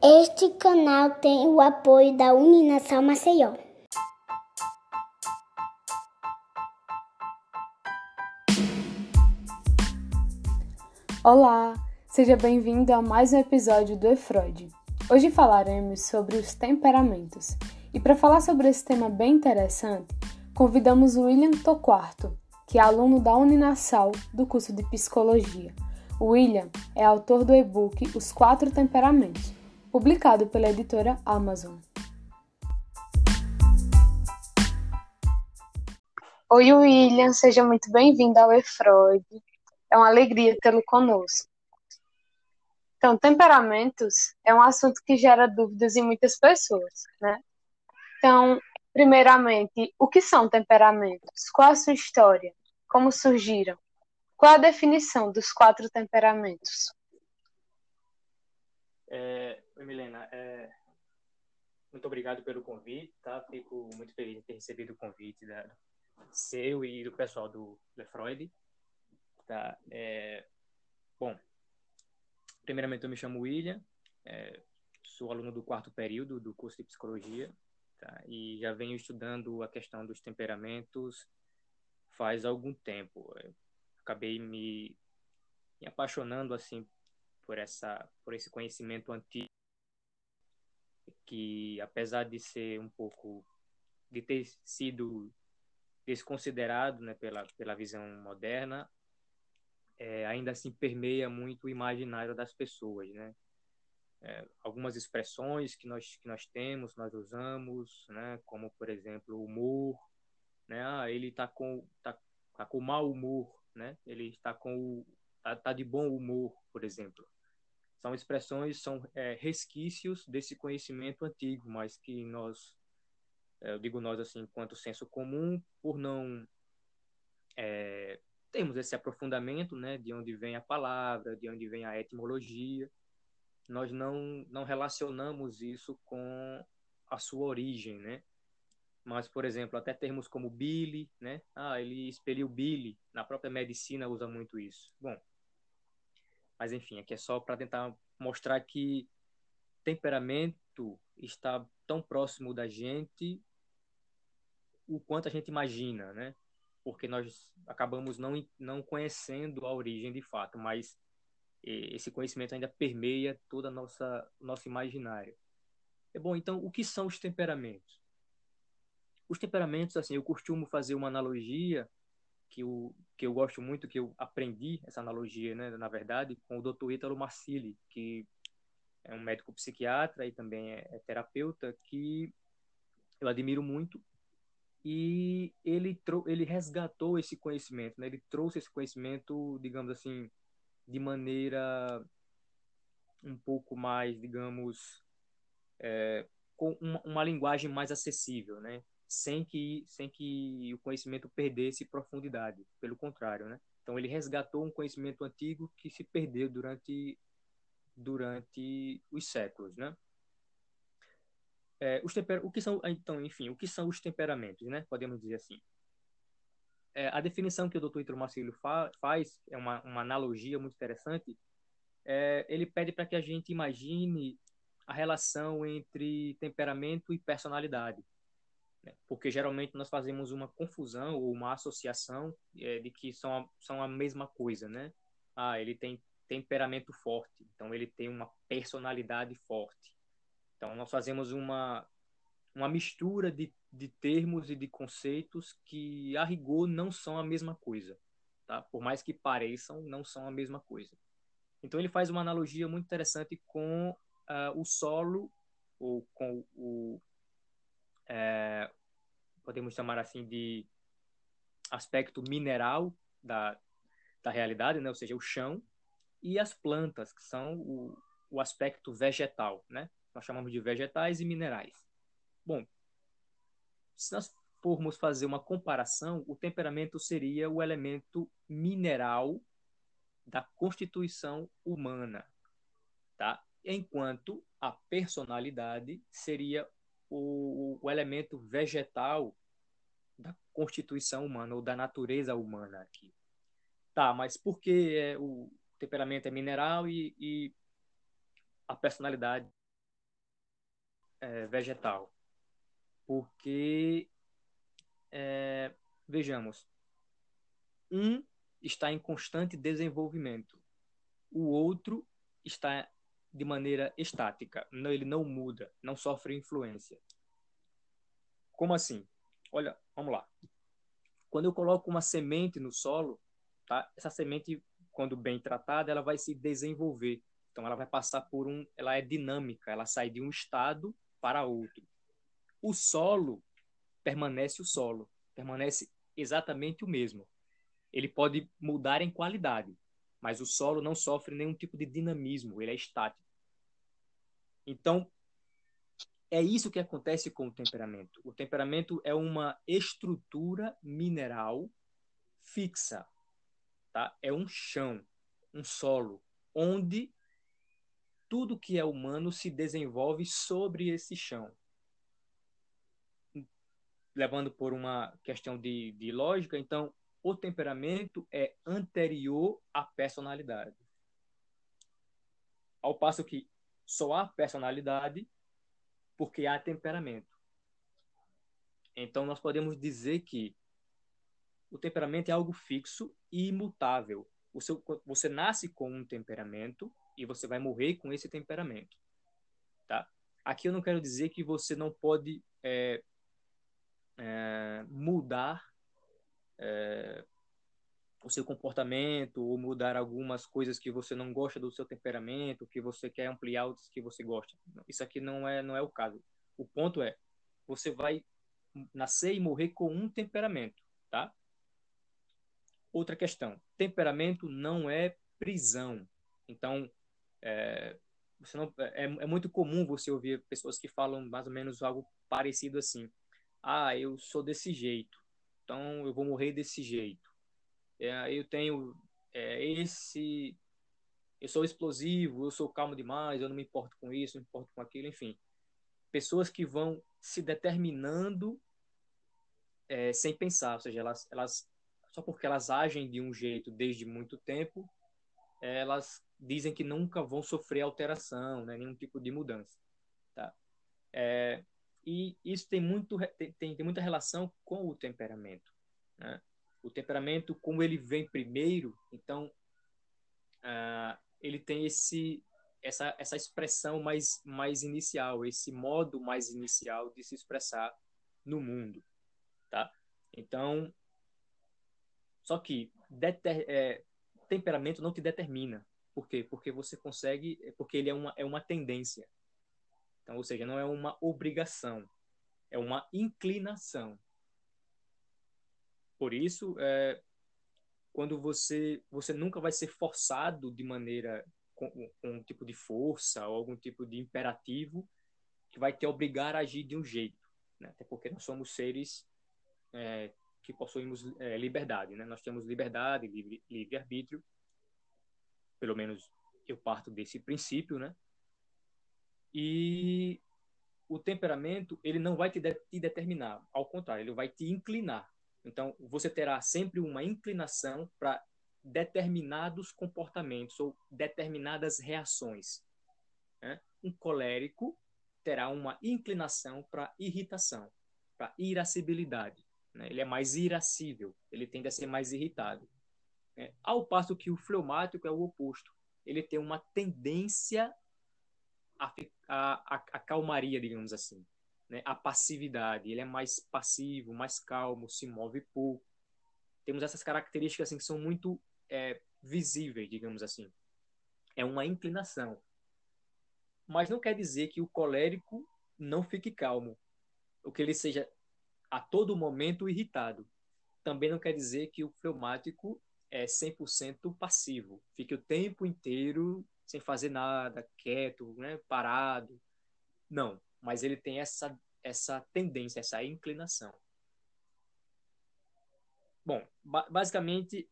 Este canal tem o apoio da Uninação Maceió. Olá, seja bem-vindo a mais um episódio do E-Freud. Hoje falaremos sobre os temperamentos. E para falar sobre esse tema bem interessante, convidamos o William Toquarto, que é aluno da Uninasal do curso de Psicologia. William é autor do e-book Os Quatro Temperamentos, publicado pela editora Amazon. Oi, William, seja muito bem-vindo ao E-Freud. É uma alegria tê-lo conosco. Então, temperamentos é um assunto que gera dúvidas em muitas pessoas, né? Então, primeiramente, o que são temperamentos? Qual a sua história? Como surgiram? Qual a definição dos quatro temperamentos? É, oi, Milena. É, muito obrigado pelo convite, tá? Fico muito feliz de ter recebido o convite da, seu e do pessoal do Lefroid. Tá? É, bom, primeiramente eu me chamo William, é, sou aluno do quarto período do curso de psicologia tá? e já venho estudando a questão dos temperamentos faz algum tempo. Acabei me, me apaixonando assim por essa por esse conhecimento antigo que apesar de ser um pouco de ter sido desconsiderado né, pela, pela visão moderna, é, ainda assim permeia muito o imaginário das pessoas, né? É, algumas expressões que nós que nós temos, nós usamos, né? Como por exemplo humor, né? Ah, ele está com tá, tá com mau humor, né? Ele está com tá, tá de bom humor, por exemplo. São expressões, são é, resquícios desse conhecimento antigo, mas que nós, é, eu digo nós assim, enquanto senso comum, por não é, temos esse aprofundamento, né, de onde vem a palavra, de onde vem a etimologia, nós não não relacionamos isso com a sua origem, né? Mas, por exemplo, até termos como Billy, né? Ah, ele expeliu Billy. Na própria medicina usa muito isso. Bom, mas enfim, aqui é só para tentar mostrar que temperamento está tão próximo da gente o quanto a gente imagina, né? porque nós acabamos não, não conhecendo a origem de fato, mas esse conhecimento ainda permeia toda a nossa nosso imaginário. É bom, então, o que são os temperamentos? Os temperamentos, assim, eu costumo fazer uma analogia que eu, que eu gosto muito, que eu aprendi essa analogia, né, na verdade, com o Dr. Ítalo Marcilli, que é um médico psiquiatra e também é, é terapeuta, que eu admiro muito e ele ele resgatou esse conhecimento, né? Ele trouxe esse conhecimento, digamos assim, de maneira um pouco mais, digamos, é, com uma, uma, linguagem mais acessível, né? Sem que sem que o conhecimento perdesse profundidade, pelo contrário, né? Então ele resgatou um conhecimento antigo que se perdeu durante durante os séculos, né? É, os temper... o que são então enfim o que são os temperamentos né podemos dizer assim é, a definição que o Dr. Ítalo Marcílio fa faz é uma, uma analogia muito interessante é, ele pede para que a gente imagine a relação entre temperamento e personalidade né? porque geralmente nós fazemos uma confusão ou uma associação é, de que são a, são a mesma coisa né ah ele tem temperamento forte então ele tem uma personalidade forte então, nós fazemos uma, uma mistura de, de termos e de conceitos que, a rigor, não são a mesma coisa. Tá? Por mais que pareçam, não são a mesma coisa. Então, ele faz uma analogia muito interessante com uh, o solo, ou com o. É, podemos chamar assim de aspecto mineral da, da realidade, né? ou seja, o chão, e as plantas, que são o, o aspecto vegetal, né? nós chamamos de vegetais e minerais. Bom, se nós formos fazer uma comparação, o temperamento seria o elemento mineral da constituição humana, tá? Enquanto a personalidade seria o, o elemento vegetal da constituição humana ou da natureza humana aqui. Tá, mas por que é, o temperamento é mineral e, e a personalidade é, vegetal. Porque, é, vejamos, um está em constante desenvolvimento, o outro está de maneira estática, não, ele não muda, não sofre influência. Como assim? Olha, vamos lá. Quando eu coloco uma semente no solo, tá? Essa semente, quando bem tratada, ela vai se desenvolver. Então ela vai passar por um, ela é dinâmica, ela sai de um estado para outro. O solo permanece o solo, permanece exatamente o mesmo. Ele pode mudar em qualidade, mas o solo não sofre nenhum tipo de dinamismo, ele é estático. Então, é isso que acontece com o temperamento. O temperamento é uma estrutura mineral fixa, tá? É um chão, um solo, onde tudo que é humano se desenvolve sobre esse chão. Levando por uma questão de, de lógica, então, o temperamento é anterior à personalidade. Ao passo que só há personalidade porque há temperamento. Então, nós podemos dizer que o temperamento é algo fixo e imutável. Seu, você nasce com um temperamento e você vai morrer com esse temperamento. Tá? Aqui eu não quero dizer que você não pode é, é, mudar é, o seu comportamento ou mudar algumas coisas que você não gosta do seu temperamento, que você quer ampliar outras que você gosta. Isso aqui não é não é o caso. O ponto é você vai nascer e morrer com um temperamento, tá? Outra questão, temperamento não é prisão. Então, é, você não, é, é muito comum você ouvir pessoas que falam mais ou menos algo parecido assim. Ah, eu sou desse jeito, então eu vou morrer desse jeito. É, eu tenho é, esse. Eu sou explosivo, eu sou calmo demais, eu não me importo com isso, não me importo com aquilo, enfim. Pessoas que vão se determinando é, sem pensar, ou seja, elas, elas só porque elas agem de um jeito desde muito tempo, elas dizem que nunca vão sofrer alteração, né, nenhum tipo de mudança, tá? É, e isso tem muito tem, tem muita relação com o temperamento, né? o temperamento, como ele vem primeiro, então uh, ele tem esse essa essa expressão mais mais inicial, esse modo mais inicial de se expressar no mundo, tá? Então, só que deter, é, temperamento não te determina. Por quê? Porque você consegue, porque ele é uma é uma tendência. Então, ou seja, não é uma obrigação, é uma inclinação. Por isso, é, quando você você nunca vai ser forçado de maneira com, com, um tipo de força ou algum tipo de imperativo que vai te obrigar a agir de um jeito, né? até porque nós somos seres é, que possuímos é, liberdade, né? Nós temos liberdade, livre, livre arbítrio, pelo menos eu parto desse princípio, né? E o temperamento ele não vai te, de, te determinar, ao contrário, ele vai te inclinar então, você terá sempre uma inclinação para determinados comportamentos ou determinadas reações. Né? Um colérico terá uma inclinação para irritação, para irascibilidade. Né? Ele é mais irascível, ele tende a ser mais irritado. Né? Ao passo que o fleumático é o oposto. Ele tem uma tendência à, à, à calmaria, digamos assim né, a passividade. Ele é mais passivo, mais calmo, se move pouco. Temos essas características assim, que são muito é, visíveis, digamos assim. É uma inclinação. Mas não quer dizer que o colérico não fique calmo, ou que ele seja a todo momento irritado. Também não quer dizer que o fleumático é 100% passivo, fique o tempo inteiro sem fazer nada, quieto, né, parado. Não, mas ele tem essa, essa tendência, essa inclinação. Bom, ba basicamente,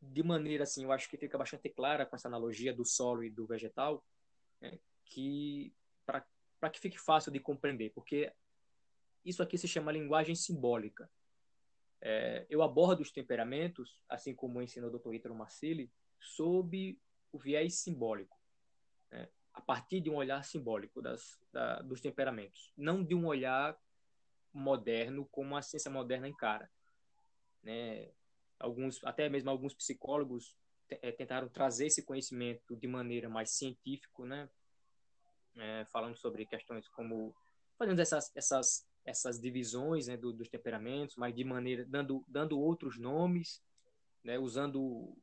de maneira assim, eu acho que fica bastante clara com essa analogia do solo e do vegetal, né, que para que fique fácil de compreender, porque isso aqui se chama linguagem simbólica. É, eu abordo os temperamentos, assim como ensinou o Dr. Ítalo Marcilli, sob o viés simbólico. Né? a partir de um olhar simbólico das, da, dos temperamentos, não de um olhar moderno como a ciência moderna encara. Né? Alguns, até mesmo alguns psicólogos é, tentaram trazer esse conhecimento de maneira mais científica, né? É, falando sobre questões como fazendo essas essas essas divisões né, do, dos temperamentos, mas de maneira dando dando outros nomes, né, usando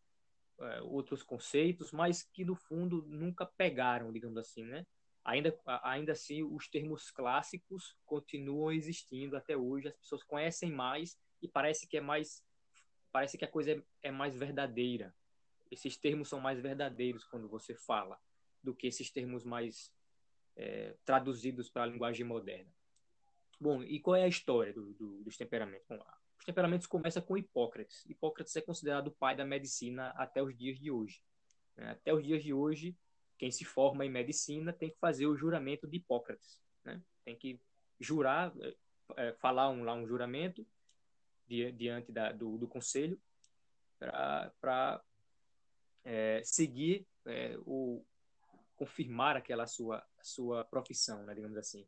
é, outros conceitos, mas que no fundo nunca pegaram, digamos assim, né? Ainda ainda assim os termos clássicos continuam existindo até hoje, as pessoas conhecem mais e parece que é mais parece que a coisa é, é mais verdadeira. Esses termos são mais verdadeiros quando você fala do que esses termos mais é, traduzidos para a linguagem moderna. Bom, e qual é a história do, do, dos temperamentos? Bom, temperamentos começam com Hipócrates. Hipócrates é considerado o pai da medicina até os dias de hoje. Né? Até os dias de hoje, quem se forma em medicina tem que fazer o juramento de Hipócrates. Né? Tem que jurar, é, falar um, lá um juramento diante da, do, do conselho para é, seguir é, o confirmar aquela sua sua profissão, né, digamos assim.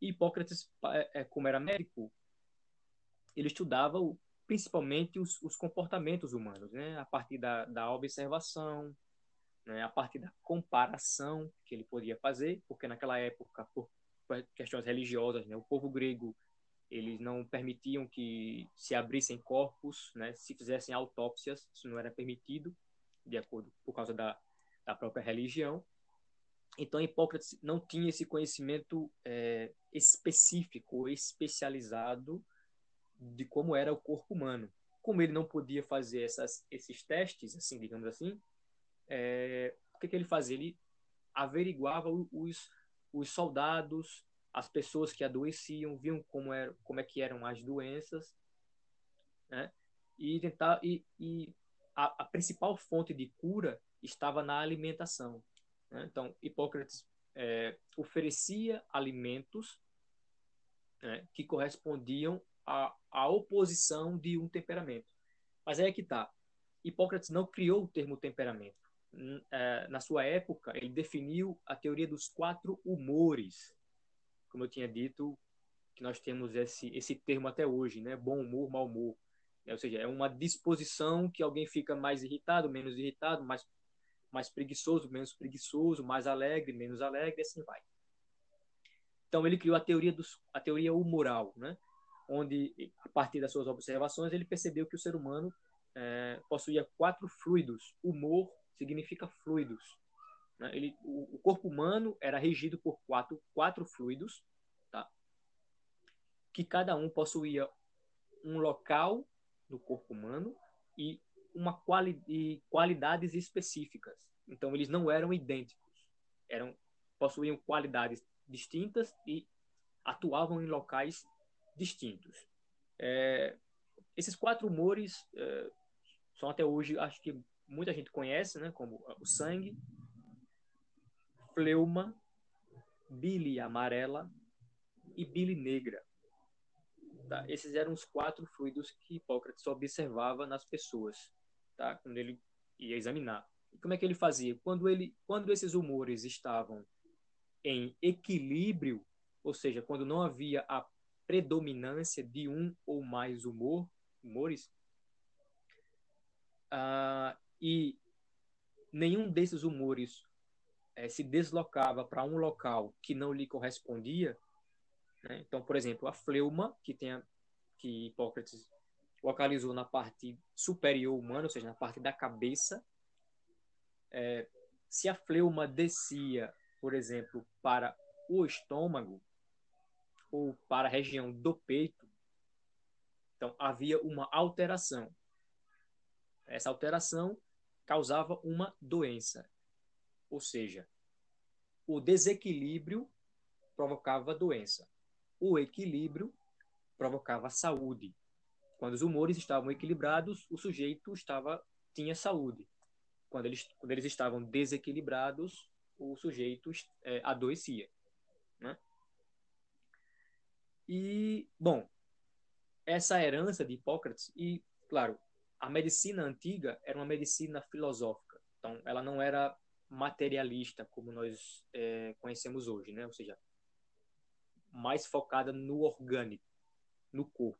E Hipócrates, como era médico, ele estudava o, principalmente os, os, comportamentos humanos, né, a partir da, da observação, né, a partir da comparação que ele podia fazer, porque naquela época, por questões religiosas, né, o povo grego eles não permitiam que se abrissem corpos, né, se fizessem autópsias, isso não era permitido, de acordo por causa da, da própria religião. Então, Hipócrates não tinha esse conhecimento é, específico, especializado de como era o corpo humano. Como ele não podia fazer essas, esses testes, assim, digamos assim, é, o que, que ele fazia? Ele averiguava os, os soldados, as pessoas que adoeciam, viam como, era, como é que eram as doenças, né? E tentar e, e a, a, principal fonte de cura estava na alimentação. Né? Então, Hipócrates é, oferecia alimentos né, que correspondiam à, à oposição de um temperamento. Mas aí é que está. Hipócrates não criou o termo temperamento. É, na sua época, ele definiu a teoria dos quatro humores, como eu tinha dito, que nós temos esse, esse termo até hoje, né? Bom humor, mau humor. Ou seja, é uma disposição que alguém fica mais irritado, menos irritado, mais, mais preguiçoso, menos preguiçoso, mais alegre, menos alegre, e assim vai. Então ele criou a teoria dos, a teoria humoral, né? Onde a partir das suas observações ele percebeu que o ser humano é, possuía quatro fluidos. Humor significa fluidos. Né? Ele, o, o, corpo humano era regido por quatro, quatro fluidos, tá? que cada um possuía um local no corpo humano e uma quali e qualidades específicas. Então eles não eram idênticos, eram possuíam qualidades distintas e atuavam em locais distintos. É, esses quatro humores é, são até hoje, acho que muita gente conhece, né, como o sangue, fleuma, bile amarela e bile negra. Tá? Esses eram os quatro fluidos que Hipócrates observava nas pessoas, tá? quando ele ia examinar. E como é que ele fazia? Quando, ele, quando esses humores estavam em equilíbrio, ou seja, quando não havia a predominância de um ou mais humor, humores, uh, e nenhum desses humores é, se deslocava para um local que não lhe correspondia, né? então, por exemplo, a fleuma, que, tem a, que Hipócrates localizou na parte superior humana, ou seja, na parte da cabeça, é, se a fleuma descia, por exemplo, para o estômago ou para a região do peito, então havia uma alteração. Essa alteração causava uma doença. Ou seja, o desequilíbrio provocava doença. O equilíbrio provocava saúde. Quando os humores estavam equilibrados, o sujeito estava tinha saúde. Quando eles, quando eles estavam desequilibrados, o sujeito é, adoecia. Né? E, bom, essa herança de Hipócrates, e, claro, a medicina antiga era uma medicina filosófica. Então, ela não era materialista como nós é, conhecemos hoje, né? Ou seja, mais focada no orgânico, no corpo.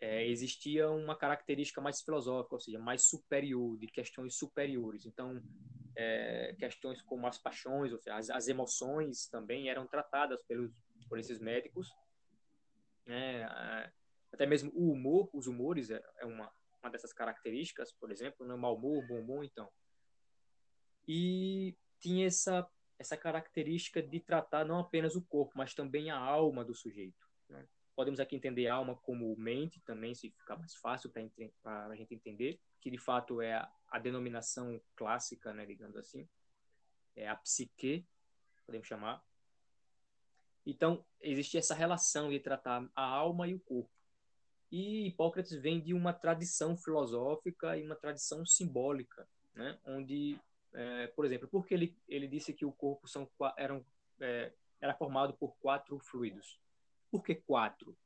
É, existia uma característica mais filosófica, ou seja, mais superior, de questões superiores. Então, é, questões como as paixões, ou seja, as, as, emoções também eram tratadas pelos, por esses médicos. Né? Até mesmo o humor, os humores é, é uma, uma dessas características, por exemplo, né? mau humor, bom humor, então. E tinha essa essa característica de tratar não apenas o corpo, mas também a alma do sujeito. Né? Podemos aqui entender alma como mente também, se ficar mais fácil para a gente entender, que de fato é a, a denominação clássica, né, digamos assim, é a psique, podemos chamar. Então, existe essa relação de tratar a alma e o corpo. E Hipócrates vem de uma tradição filosófica e uma tradição simbólica, né? onde, é, por exemplo, porque ele, ele disse que o corpo são, eram, é, era formado por quatro fluidos. Por que quatro?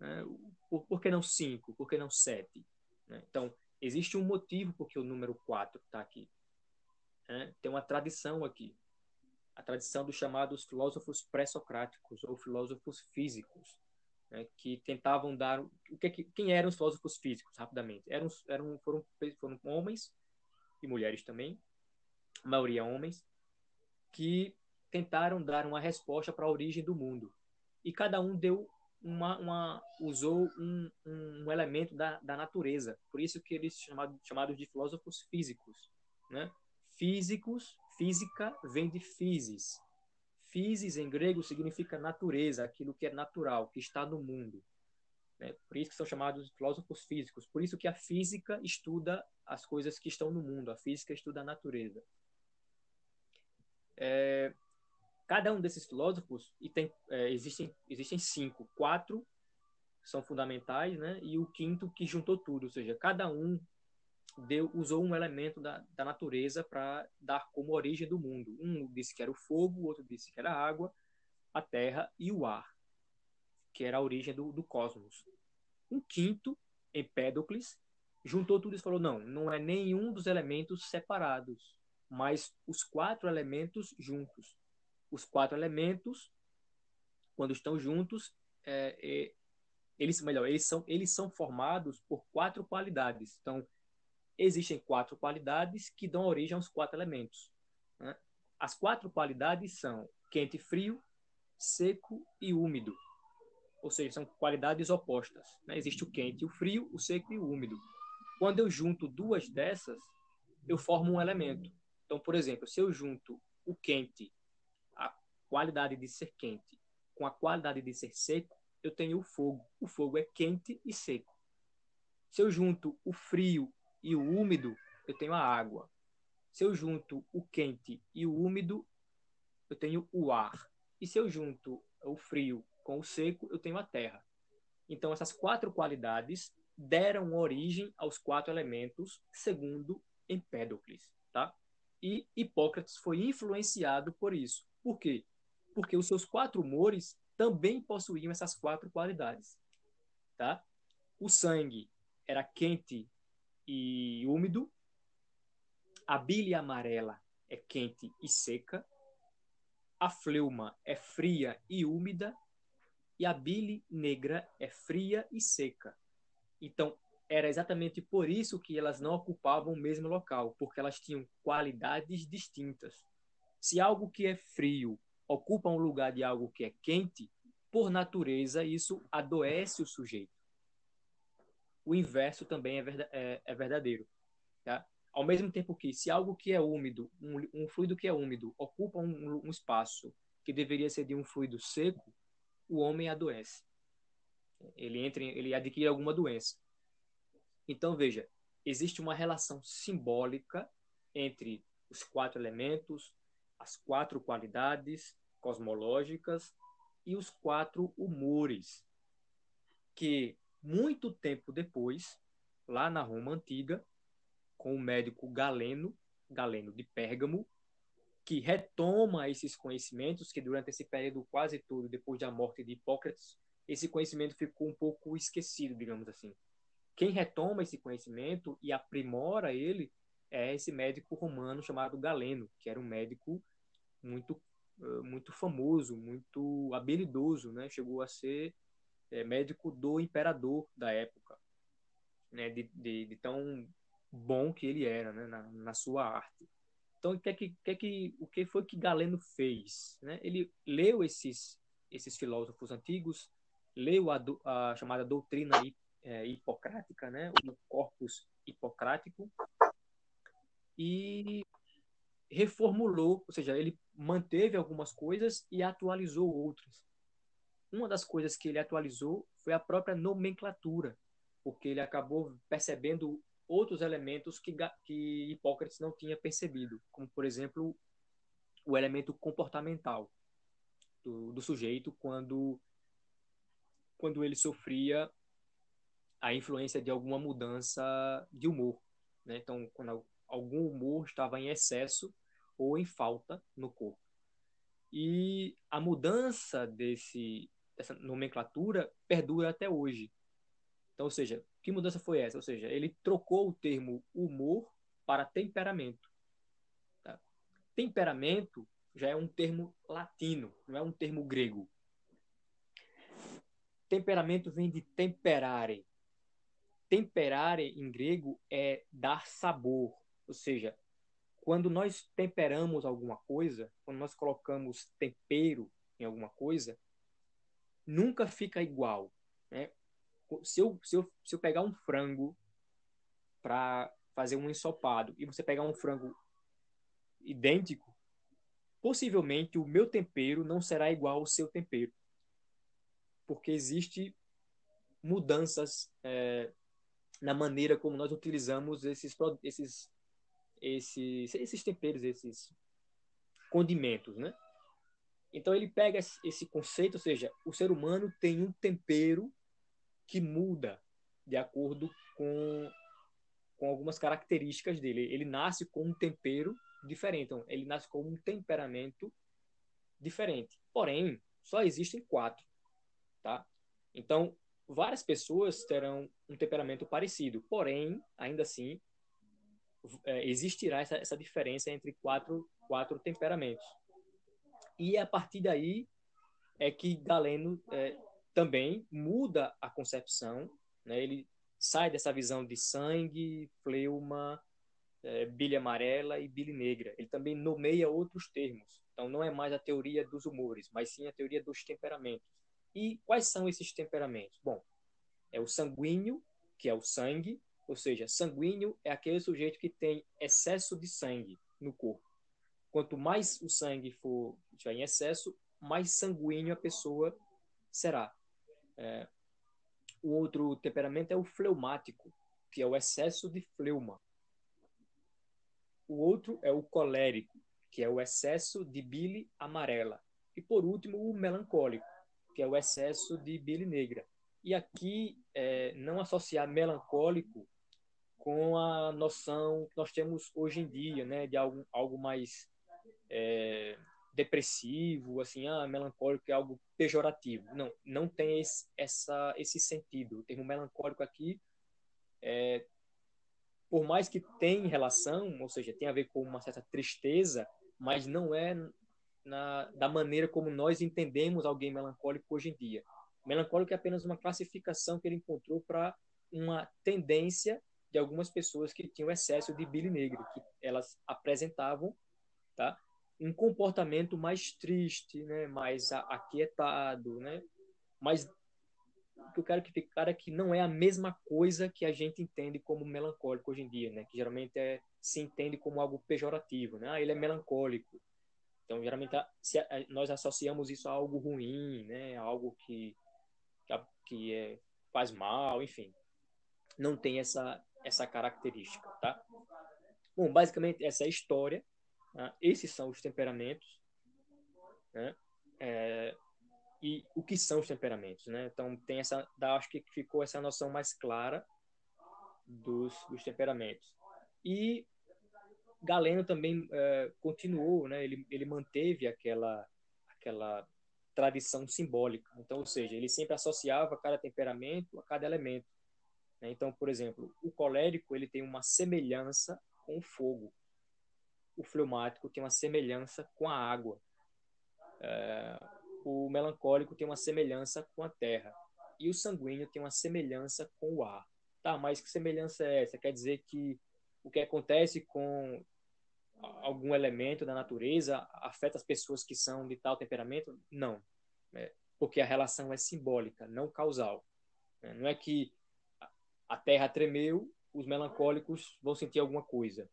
É, por, por, que não cinco? Por que não sete? Né? Então, existe um motivo porque o número quatro está aqui. Né? Tem uma tradição aqui. A tradição dos chamados filósofos pré-socráticos ou filósofos físicos né, que tentavam dar o que, quem eram os filósofos físicos rapidamente? Eram eram foram foram homens e mulheres também a maioria homens que tentaram dar uma resposta para a origem do mundo. E cada um deu uma, uma usou um, um, elemento da, da natureza. Por isso que eles chamados chamados de filósofos físicos né? Físicos física vem de physis Physis em grego significa natureza, aquilo que é natural, que está no mundo. É, por isso que são chamados filósofos físicos. Por isso que a física estuda as coisas que estão no mundo. A física estuda a natureza. É, cada um desses filósofos e tem é, existem existem cinco, quatro são fundamentais, né? E o quinto que juntou tudo, ou seja, cada um deu, usou um elemento da, da natureza para dar como origem do mundo. Um disse que era o fogo, o outro disse que era a água, a terra e o ar, que era a origem do, do cosmos. Um quinto, Empédocles, juntou tudo e falou: não, não é nenhum dos elementos separados, mas os quatro elementos juntos. Os quatro elementos, quando estão juntos, é, é, eles, melhor, eles são, eles são formados por quatro qualidades. Então, existem quatro qualidades que dão origem aos quatro elementos. Né? As quatro qualidades são quente e frio, seco e úmido. Ou seja, são qualidades opostas. Né? Existe o quente, o frio, o seco e o úmido. Quando eu junto duas dessas, eu formo um elemento. Então, por exemplo, se eu junto o quente, a qualidade de ser quente, com a qualidade de ser seco, eu tenho o fogo. O fogo é quente e seco. Se eu junto o frio e o úmido, eu tenho a água. Se eu junto o quente e o úmido, eu tenho o ar. E se eu junto o frio com o seco, eu tenho a terra. Então, essas quatro qualidades deram origem aos quatro elementos, segundo Empédocles. Tá? E Hipócrates foi influenciado por isso. Por quê? Porque os seus quatro humores também possuíam essas quatro qualidades. Tá? O sangue era quente e úmido. A bile amarela é quente e seca. A fleuma é fria e úmida. E a bile negra é fria e seca. Então, era exatamente por isso que elas não ocupavam o mesmo local, porque elas tinham qualidades distintas. Se algo que é frio ocupa um lugar de algo que é quente, por natureza isso adoece o sujeito o inverso também é, é, é verdadeiro. Tá? Ao mesmo tempo que, se algo que é úmido, um, um fluido que é úmido, ocupa um, um espaço que deveria ser de um fluido seco, o homem adoece. Ele entra, ele adquire alguma doença. Então veja, existe uma relação simbólica entre os quatro elementos, as quatro qualidades cosmológicas e os quatro humores que muito tempo depois, lá na Roma antiga, com o médico Galeno, Galeno de Pérgamo, que retoma esses conhecimentos que durante esse período quase todo depois da morte de Hipócrates, esse conhecimento ficou um pouco esquecido, digamos assim. Quem retoma esse conhecimento e aprimora ele é esse médico romano chamado Galeno, que era um médico muito eh, muito famoso, muito habilidoso, né? Chegou a ser é, médico do imperador da época, né? De, de, de, tão bom que ele era, né? Na, na sua arte. Então, o que, é que, que, é que, o que foi que Galeno fez? Né? Ele leu esses, esses filósofos antigos, leu a, a chamada doutrina é, hipocrática, né? o corpus hipocrático, e reformulou, ou seja, ele manteve algumas coisas e atualizou outras. Uma das coisas que ele atualizou foi a própria nomenclatura, porque ele acabou percebendo outros elementos que, que Hipócrates não tinha percebido, como, por exemplo, o elemento comportamental do, do sujeito quando, quando ele sofria a influência de alguma mudança de humor. Né? Então, quando algum humor estava em excesso ou em falta no corpo. E a mudança desse, dessa nomenclatura perdura até hoje. Então, ou seja, que mudança foi essa? Ou seja, ele trocou o termo humor para temperamento. Tá? Temperamento já é um termo latino, não é um termo grego. Temperamento vem de temperare. Temperare em grego é dar sabor, ou seja, quando nós temperamos alguma coisa, quando nós colocamos tempero em alguma coisa, nunca fica igual. Né? se eu, se eu, se eu pegar um frango para fazer um ensopado e você pegar um frango idêntico, possivelmente o meu tempero não será igual ao seu tempero. Porque existe mudanças é, na maneira como nós utilizamos esses, esses, esses, esses temperos, esses condimentos, né? Então ele pega esse conceito, ou seja, o ser humano tem um tempero que muda de acordo com, com algumas características dele. Ele nasce com um tempero diferente, então, ele nasce com um temperamento diferente. Porém, só existem quatro, tá? Então, várias pessoas terão um temperamento parecido, porém, ainda assim, é, existirá essa, essa diferença entre quatro, quatro temperamentos. E a partir daí é que Galeno é, também muda a concepção, né? ele sai dessa visão de sangue, fleuma, é, bile amarela e bile negra. Ele também nomeia outros termos. Então, não é mais a teoria dos humores, mas sim a teoria dos temperamentos. E quais são esses temperamentos? Bom, é o sanguíneo, que é o sangue, ou seja, sanguíneo é aquele sujeito que tem excesso de sangue no corpo. Quanto mais o sangue for em excesso, mais sanguíneo a pessoa será. É, o outro temperamento é o fleumático, que é o excesso de fleuma. O outro é o colérico, que é o excesso de bile amarela. E por último, o melancólico, que é o excesso de bile negra. E aqui, é, não associar melancólico com a noção que nós temos hoje em dia, né, de algo, algo mais é, depressivo, assim, ah, melancólico é algo pejorativo. Não, não tem esse, essa, esse sentido. O termo melancólico aqui, é, por mais que tenha relação, ou seja, tem a ver com uma certa tristeza, mas não é na, da maneira como nós entendemos alguém melancólico hoje em dia. Melancólico é apenas uma classificação que ele encontrou para uma tendência de algumas pessoas que tinham excesso de bile negro, que elas apresentavam, tá? um comportamento mais triste, né, mais aquietado, né? Mas o que eu quero que fique claro é que não é a mesma coisa que a gente entende como melancólico hoje em dia, né? Que geralmente é, se entende como algo pejorativo, né? Ah, ele é melancólico. Então, geralmente, nós associamos isso a algo ruim, né? A algo que, que é, faz mal, enfim. Não tem essa, essa característica, tá? Bom, basicamente, essa é a história né? Esses são os temperamentos. Né? É, e o que são os temperamentos, né? Então tem essa, acho que ficou essa noção mais clara dos, dos temperamentos. E Galeno também é, continuou, né? Ele, ele manteve aquela aquela tradição simbólica. Então, ou seja, ele sempre associava cada temperamento a cada elemento. Né? Então, por exemplo, o colérico ele tem uma semelhança com o fogo. O fleumático tem uma semelhança com a água. É, o melancólico tem uma semelhança com a terra. E o sanguíneo tem uma semelhança com o ar. Tá, mas que semelhança é essa? Quer dizer que o que acontece com algum elemento da natureza afeta as pessoas que são de tal temperamento? Não. É, porque a relação é simbólica, não causal. É, não é que a terra tremeu, os melancólicos vão sentir alguma coisa.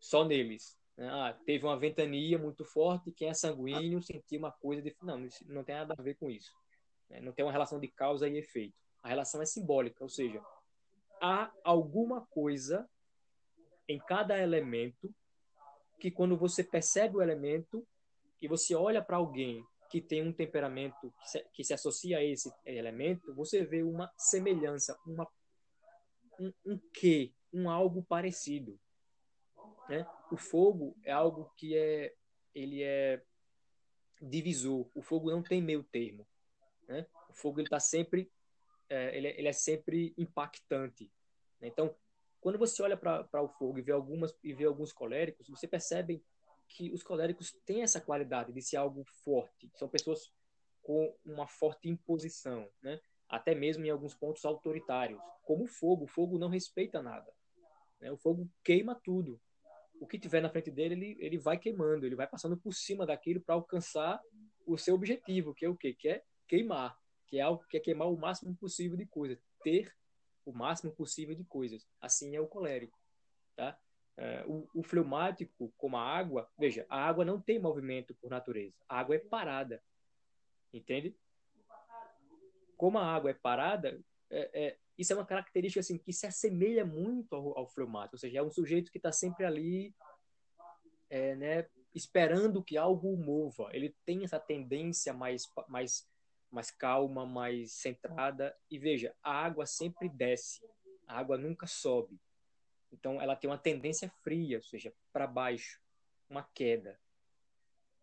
Só neles. Né? Ah, teve uma ventania muito forte, quem é sanguíneo sentiu uma coisa de. Não, não tem nada a ver com isso. Né? Não tem uma relação de causa e efeito. A relação é simbólica, ou seja, há alguma coisa em cada elemento que quando você percebe o elemento e você olha para alguém que tem um temperamento que se, que se, associa a esse elemento, você vê uma semelhança, uma, um, um quê, um algo parecido. Né? O fogo é algo que é, ele é divisor. O fogo não tem meio termo. Né? O fogo ele está sempre, é, ele, é, ele é sempre impactante. Né? Então, quando você olha para o fogo e vê algumas e vê alguns coléricos, você percebe que os coléricos têm essa qualidade de ser algo forte. São pessoas com uma forte imposição, né? Até mesmo em alguns pontos autoritários, como o fogo. O fogo não respeita nada. Né? O fogo queima tudo. O que tiver na frente dele, ele, ele vai queimando, ele vai passando por cima daquilo para alcançar o seu objetivo, que é o quê? Que é queimar, que é algo que é queimar o máximo possível de coisa, ter o máximo possível de coisas. Assim é o colérico, tá? É, o, o fleumático, como a água, veja, a água não tem movimento por natureza. A água é parada, entende? Como a água é parada, é, é, isso é uma característica assim que se assemelha muito ao, ao fleumático, ou seja, é um sujeito que está sempre ali, é, né, esperando que algo mova. Ele tem essa tendência mais, mais mais calma, mais centrada. E veja, a água sempre desce, a água nunca sobe. Então, ela tem uma tendência fria, ou seja, para baixo, uma queda.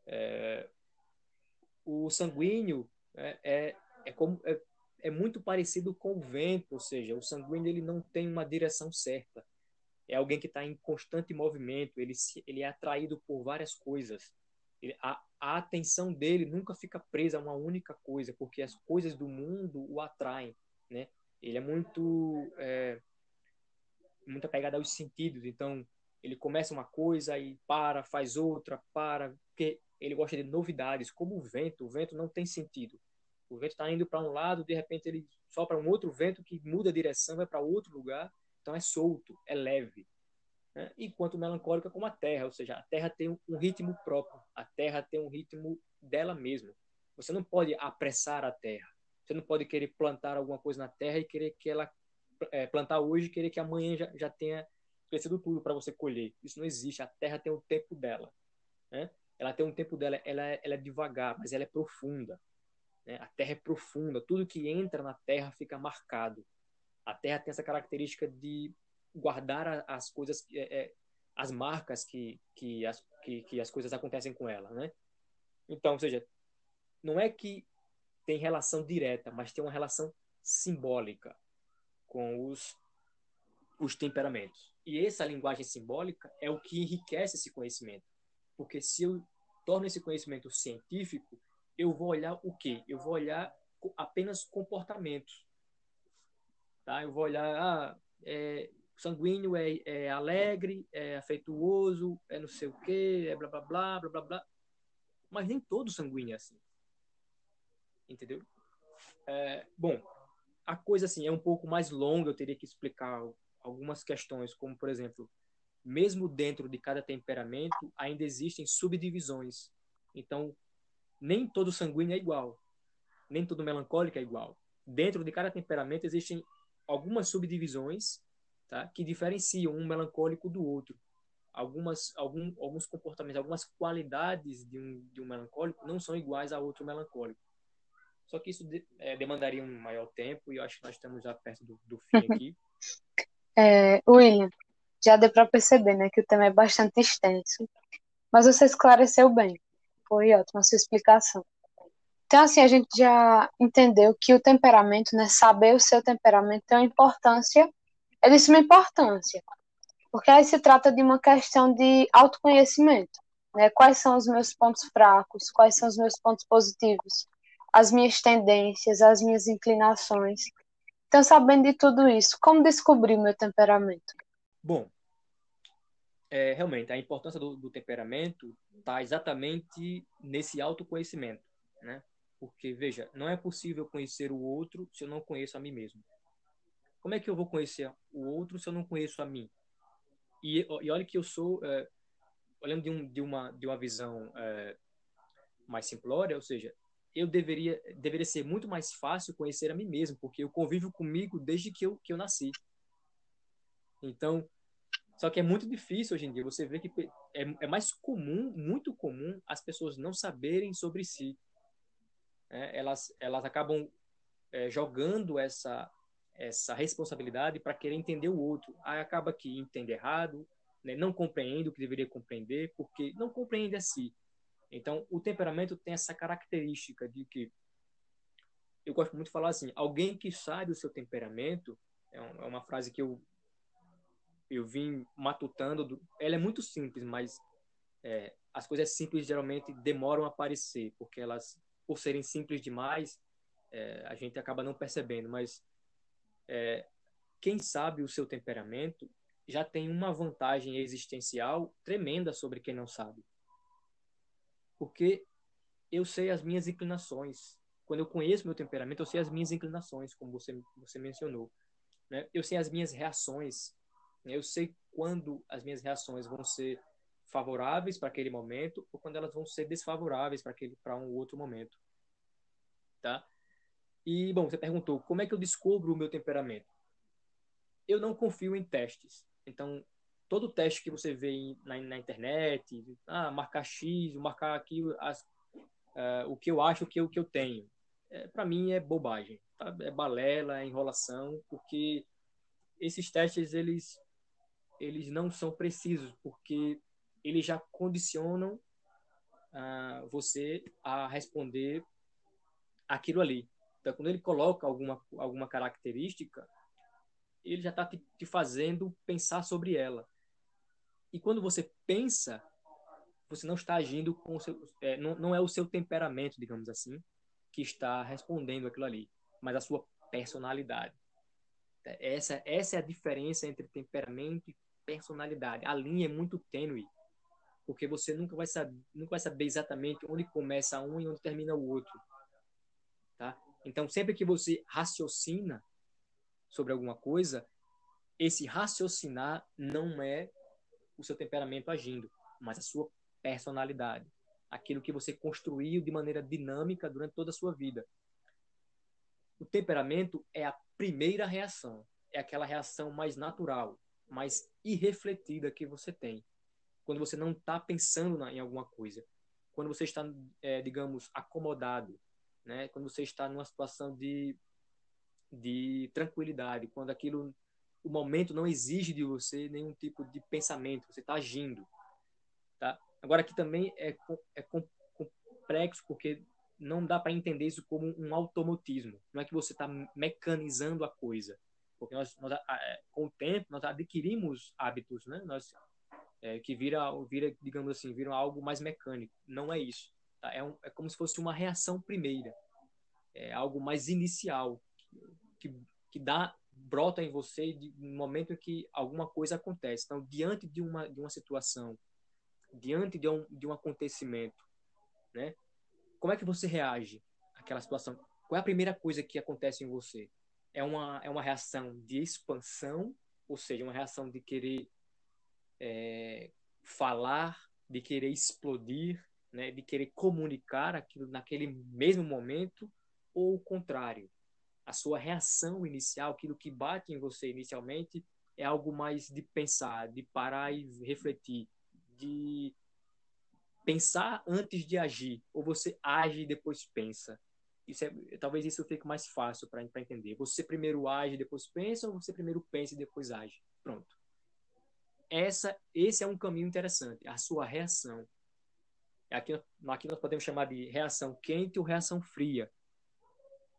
É... O sanguíneo é, é, é, como, é, é muito parecido com o vento, ou seja, o sanguíneo ele não tem uma direção certa. É alguém que está em constante movimento, ele, se, ele é atraído por várias coisas. Ele, a, a atenção dele nunca fica presa a uma única coisa, porque as coisas do mundo o atraem, né? Ele é muito é, muito apegado aos sentidos, então ele começa uma coisa e para, faz outra, para, porque ele gosta de novidades, como o vento. O vento não tem sentido. O vento está indo para um lado, de repente ele sopra um outro vento que muda a direção, vai para outro lugar. Então é solto, é leve né? enquanto melancólica como a Terra, ou seja, a Terra tem um ritmo próprio, a Terra tem um ritmo dela mesma. Você não pode apressar a Terra. Você não pode querer plantar alguma coisa na Terra e querer que ela é, plantar hoje e querer que amanhã já, já tenha crescido tudo para você colher. Isso não existe. A Terra tem o tempo dela. Né? Ela tem um tempo dela, ela, é, ela é devagar, mas ela é profunda. Né? A Terra é profunda. Tudo que entra na Terra fica marcado. A Terra tem essa característica de guardar as coisas, é, é, as marcas que, que, as, que, que as coisas acontecem com ela, né? Então, ou seja, não é que tem relação direta, mas tem uma relação simbólica com os, os temperamentos. E essa linguagem simbólica é o que enriquece esse conhecimento. Porque se eu torno esse conhecimento científico, eu vou olhar o quê? Eu vou olhar apenas comportamentos. Tá? Eu vou olhar, ah, é, sanguíneo é, é alegre, é afetuoso, é não sei o quê, é blá blá blá, blá blá blá. Mas nem todo sanguíneo é assim. Entendeu? É, bom, a coisa assim é um pouco mais longa, eu teria que explicar algumas questões, como por exemplo, mesmo dentro de cada temperamento, ainda existem subdivisões. Então, nem todo sanguíneo é igual, nem todo melancólico é igual. Dentro de cada temperamento existem algumas subdivisões tá? que diferenciam um melancólico do outro. Algumas, algum, alguns comportamentos, algumas qualidades de um, de um melancólico não são iguais a outro melancólico. Só que isso de, é, demandaria um maior tempo e eu acho que nós estamos já perto do, do fim aqui. é, William, já deu para perceber né, que o tema é bastante extenso, mas você esclareceu bem. Foi ótima sua explicação. Então, assim, a gente já entendeu que o temperamento, né, saber o seu temperamento tem uma importância é de suma importância, Porque aí se trata de uma questão de autoconhecimento. Né? Quais são os meus pontos fracos? Quais são os meus pontos positivos? As minhas tendências, as minhas inclinações. Então, sabendo de tudo isso, como descobrir o meu temperamento? Bom, é, realmente, a importância do, do temperamento está exatamente nesse autoconhecimento, né? Porque, veja, não é possível conhecer o outro se eu não conheço a mim mesmo. Como é que eu vou conhecer o outro se eu não conheço a mim? E, e olha que eu sou, é, olhando de, um, de, uma, de uma visão é, mais simplória, ou seja, eu deveria, deveria ser muito mais fácil conhecer a mim mesmo, porque eu convivo comigo desde que eu, que eu nasci. Então, só que é muito difícil hoje em dia. Você vê que é, é mais comum, muito comum, as pessoas não saberem sobre si. É, elas, elas acabam é, jogando essa, essa responsabilidade para querer entender o outro. Aí acaba que entende errado, né, não compreende o que deveria compreender, porque não compreende a si. Então, o temperamento tem essa característica de que eu gosto muito de falar assim, alguém que sabe o seu temperamento, é, é uma frase que eu eu vim matutando, ela é muito simples, mas é, as coisas simples geralmente demoram a aparecer, porque elas, por serem simples demais, é, a gente acaba não percebendo, mas é, quem sabe o seu temperamento já tem uma vantagem existencial tremenda sobre quem não sabe. Porque eu sei as minhas inclinações. Quando eu conheço meu temperamento, eu sei as minhas inclinações, como você, você mencionou. Né? Eu sei as minhas reações. Eu sei quando as minhas reações vão ser favoráveis para aquele momento ou quando elas vão ser desfavoráveis para aquele para um outro momento. Tá? E, bom, você perguntou como é que eu descubro o meu temperamento. Eu não confio em testes. Então, todo teste que você vê na, na internet, ah, marcar X, marcar aqui as, uh, o que eu acho que o que eu tenho, é, para mim é bobagem. Tá? É balela, é enrolação, porque esses testes, eles, eles não são precisos, porque eles já condicionam uh, você a responder aquilo ali. Então, quando ele coloca alguma, alguma característica, ele já está te, te, fazendo pensar sobre ela. E quando você pensa, você não está agindo com o seu, é, não, não é o seu temperamento, digamos assim, que está respondendo aquilo ali, mas a sua personalidade. Essa, essa é a diferença entre temperamento e personalidade. A linha é muito tênue, porque você nunca vai saber, nunca vai saber exatamente onde começa um e onde termina o outro. Tá? Então, sempre que você raciocina sobre alguma coisa, esse raciocinar não é o seu temperamento agindo, mas a sua personalidade, aquilo que você construiu de maneira dinâmica durante toda a sua vida. O temperamento é a primeira reação, é aquela reação mais natural, mais irrefletida que você tem. Quando você não está pensando em alguma coisa, quando você está, é, digamos, acomodado, né? Quando você está numa situação de, de tranquilidade, quando aquilo, o momento não exige de você nenhum tipo de pensamento, você está agindo, tá? Agora aqui também é, é complexo porque não dá para entender isso como um automatismo. Não é que você está mecanizando a coisa, porque nós, nós, é, com o tempo nós adquirimos hábitos, né? Nós é, que vira, vira, digamos assim, viram algo mais mecânico. Não é isso. Tá? É, um, é como se fosse uma reação primeira, é algo mais inicial, que, que dá brota em você de, no momento em que alguma coisa acontece. Então, diante de uma, de uma situação, diante de um, de um acontecimento, né? Como é que você reage àquela situação? Qual é a primeira coisa que acontece em você? É uma, é uma reação de expansão, ou seja, uma reação de querer é, falar, de querer explodir, né, de querer comunicar aquilo naquele mesmo momento, ou o contrário. A sua reação inicial, aquilo que bate em você inicialmente, é algo mais de pensar, de parar e refletir, de pensar antes de agir, ou você age e depois pensa. Isso é, talvez isso fique mais fácil para entender. Você primeiro age, depois pensa, ou você primeiro pensa e depois age. Pronto. Essa, esse é um caminho interessante, a sua reação. Aqui, aqui nós podemos chamar de reação quente ou reação fria,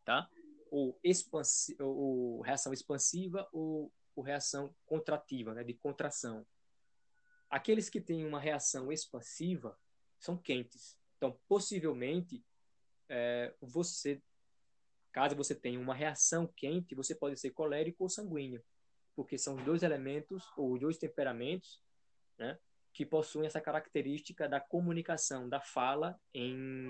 tá? Ou, expansi ou reação expansiva ou, por reação contrativa, né, de contração. Aqueles que têm uma reação expansiva são quentes. Então, possivelmente, é, você, caso você tenha uma reação quente, você pode ser colérico ou sanguíneo, porque são os dois elementos ou os dois temperamentos, né, que possuem essa característica da comunicação, da fala em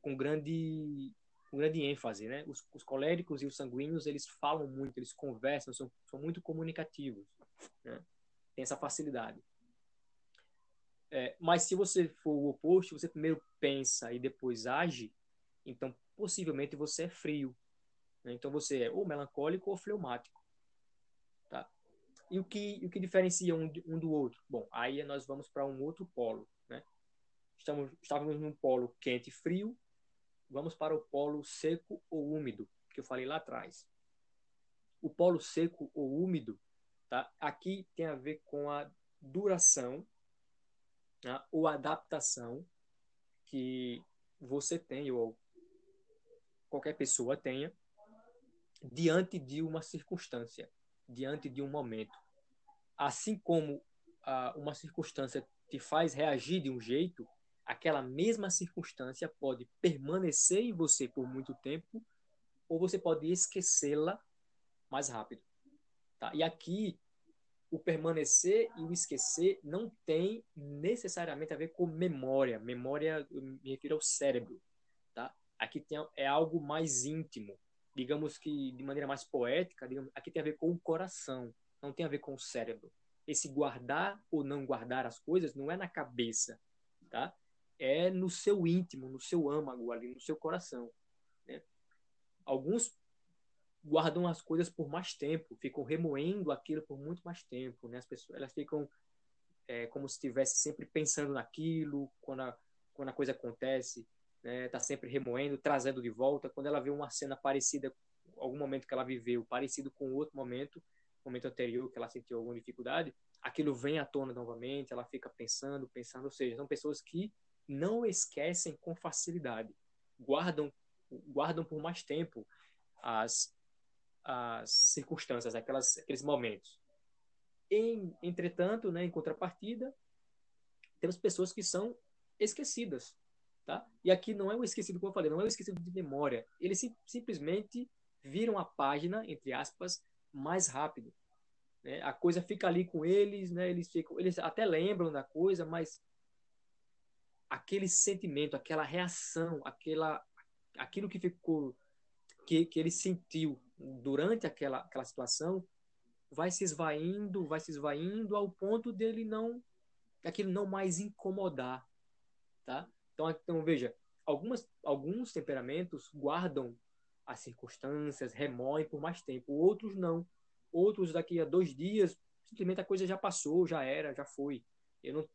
com grande com grande ênfase, né? Os, os, coléricos e os sanguíneos eles falam muito, eles conversam, são, são muito comunicativos, né? Tem essa facilidade. É, mas se você for o oposto, você primeiro pensa e depois age, então possivelmente você é frio. Né? Então você é ou melancólico ou fleumático. Tá? E o que, o que diferencia um, um do outro? Bom, aí nós vamos para um outro polo. Né? Estamos, estávamos num polo quente e frio, vamos para o polo seco ou úmido, que eu falei lá atrás. O polo seco ou úmido, tá? aqui tem a ver com a duração né, ou adaptação que você tem, ou qualquer pessoa tenha, diante de uma circunstância, diante de um momento. Assim como ah, uma circunstância te faz reagir de um jeito, aquela mesma circunstância pode permanecer em você por muito tempo, ou você pode esquecê-la mais rápido. Tá? E aqui o permanecer e o esquecer não tem necessariamente a ver com memória. Memória, eu me refiro ao cérebro. Aqui tem, é algo mais íntimo. Digamos que de maneira mais poética, digamos, aqui tem a ver com o coração, não tem a ver com o cérebro. Esse guardar ou não guardar as coisas não é na cabeça, tá? É no seu íntimo, no seu âmago ali, no seu coração. Né? Alguns guardam as coisas por mais tempo, ficam remoendo aquilo por muito mais tempo, né? As pessoas, elas ficam é, como se estivesse sempre pensando naquilo, quando a, quando a coisa acontece, né? Tá sempre remoendo, trazendo de volta. Quando ela vê uma cena parecida, algum momento que ela viveu, parecido com outro momento, momento anterior que ela sentiu alguma dificuldade, aquilo vem à tona novamente, ela fica pensando, pensando, ou seja, são pessoas que não esquecem com facilidade, guardam guardam por mais tempo as as circunstâncias, aquelas, aqueles momentos. Em, entretanto, né, em contrapartida, temos pessoas que são esquecidas, tá? E aqui não é o esquecido, como eu falei, não é o esquecido de memória. Eles sim, simplesmente viram a página, entre aspas, mais rápido. Né? A coisa fica ali com eles, né? Eles ficam, eles até lembram da coisa, mas aquele sentimento, aquela reação, aquela, aquilo que ficou, que, que ele sentiu durante aquela, aquela situação vai se esvaindo, vai se esvaindo ao ponto dele não aquilo não mais incomodar, tá? Então, então veja, algumas alguns temperamentos guardam as circunstâncias, remoem por mais tempo, outros não. Outros daqui a dois dias simplesmente a coisa já passou, já era, já foi. Eu não,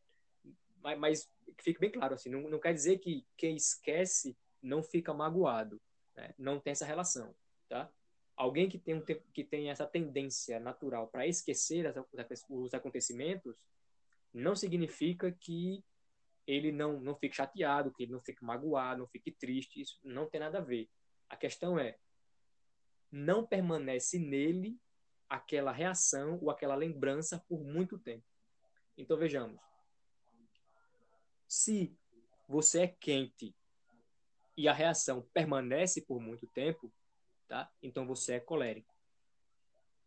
mas, mas fique bem claro assim, não, não quer dizer que quem esquece não fica magoado, né? não tem essa relação, tá? alguém que tem, um, que tem essa tendência natural para esquecer as, os acontecimentos, não significa que ele não, não fique chateado, que ele não fique magoado, não fique triste. Isso não tem nada a ver. A questão é, não permanece nele aquela reação ou aquela lembrança por muito tempo. Então vejamos. Se você é quente e a reação permanece por muito tempo, tá? Então você é colérico.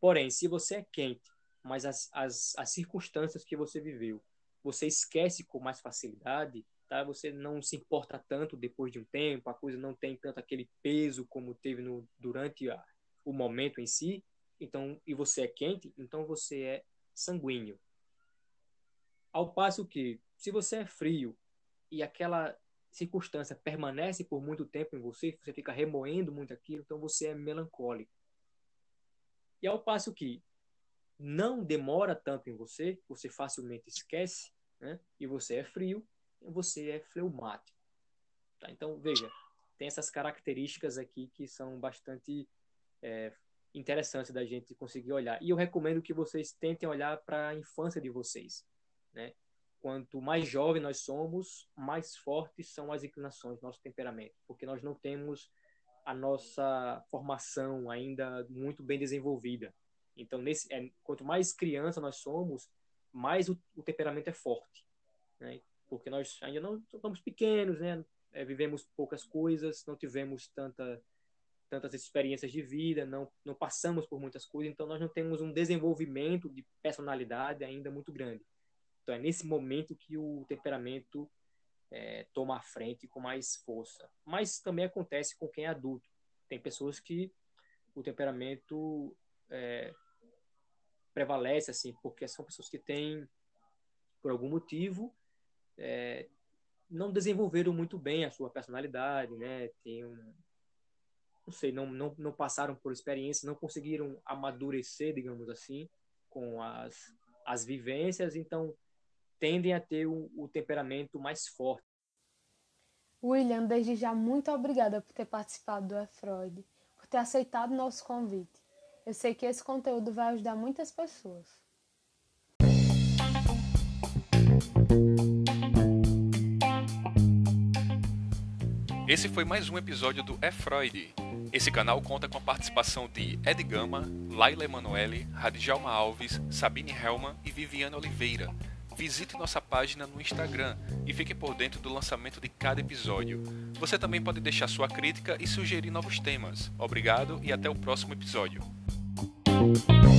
Porém, se você é quente, mas as, as, as circunstâncias que você viveu, você esquece com mais facilidade, tá? Você não se importa tanto depois de um tempo, a coisa não tem tanto aquele peso como teve no, durante a, o momento em si. Então, e você é quente, então você é sanguíneo. Ao passo que, se você é frio e aquela circunstância permanece por muito tempo em você, você fica remoendo muito aquilo, então você é melancólico. E ao passo que não demora tanto em você, você facilmente esquece, né? e você é frio, você é fleumático. Tá? Então, veja, tem essas características aqui que são bastante é, interessantes da gente conseguir olhar. E eu recomendo que vocês tentem olhar para a infância de vocês. Né? quanto mais jovem nós somos, mais fortes são as inclinações, nosso temperamento, porque nós não temos a nossa formação ainda muito bem desenvolvida. Então, nesse, é, quanto mais criança nós somos, mais o, o temperamento é forte, né? Porque nós ainda não somos pequenos, né? É, vivemos poucas coisas, não tivemos tanta tantas experiências de vida, não, não passamos por muitas coisas, então nós não temos um desenvolvimento de personalidade ainda muito grande. Então é nesse momento que o temperamento é, toma a frente com mais força. Mas também acontece com quem é adulto. Tem pessoas que o temperamento é, prevalece, assim, porque são pessoas que têm, por algum motivo, é, não desenvolveram muito bem a sua personalidade, né? Tem um, não sei, não, não, não passaram por experiência, não conseguiram amadurecer, digamos assim, com as, as vivências, então tendem a ter o, o temperamento mais forte. William, desde já muito obrigada por ter participado do E-Freud, por ter aceitado nosso convite. Eu sei que esse conteúdo vai ajudar muitas pessoas. Esse foi mais um episódio do E-Freud. Esse canal conta com a participação de Ed Gama, Laila Emanuele, Radjalma Alves, Sabine Helman e Viviane Oliveira. Visite nossa página no Instagram e fique por dentro do lançamento de cada episódio. Você também pode deixar sua crítica e sugerir novos temas. Obrigado e até o próximo episódio. Thank you.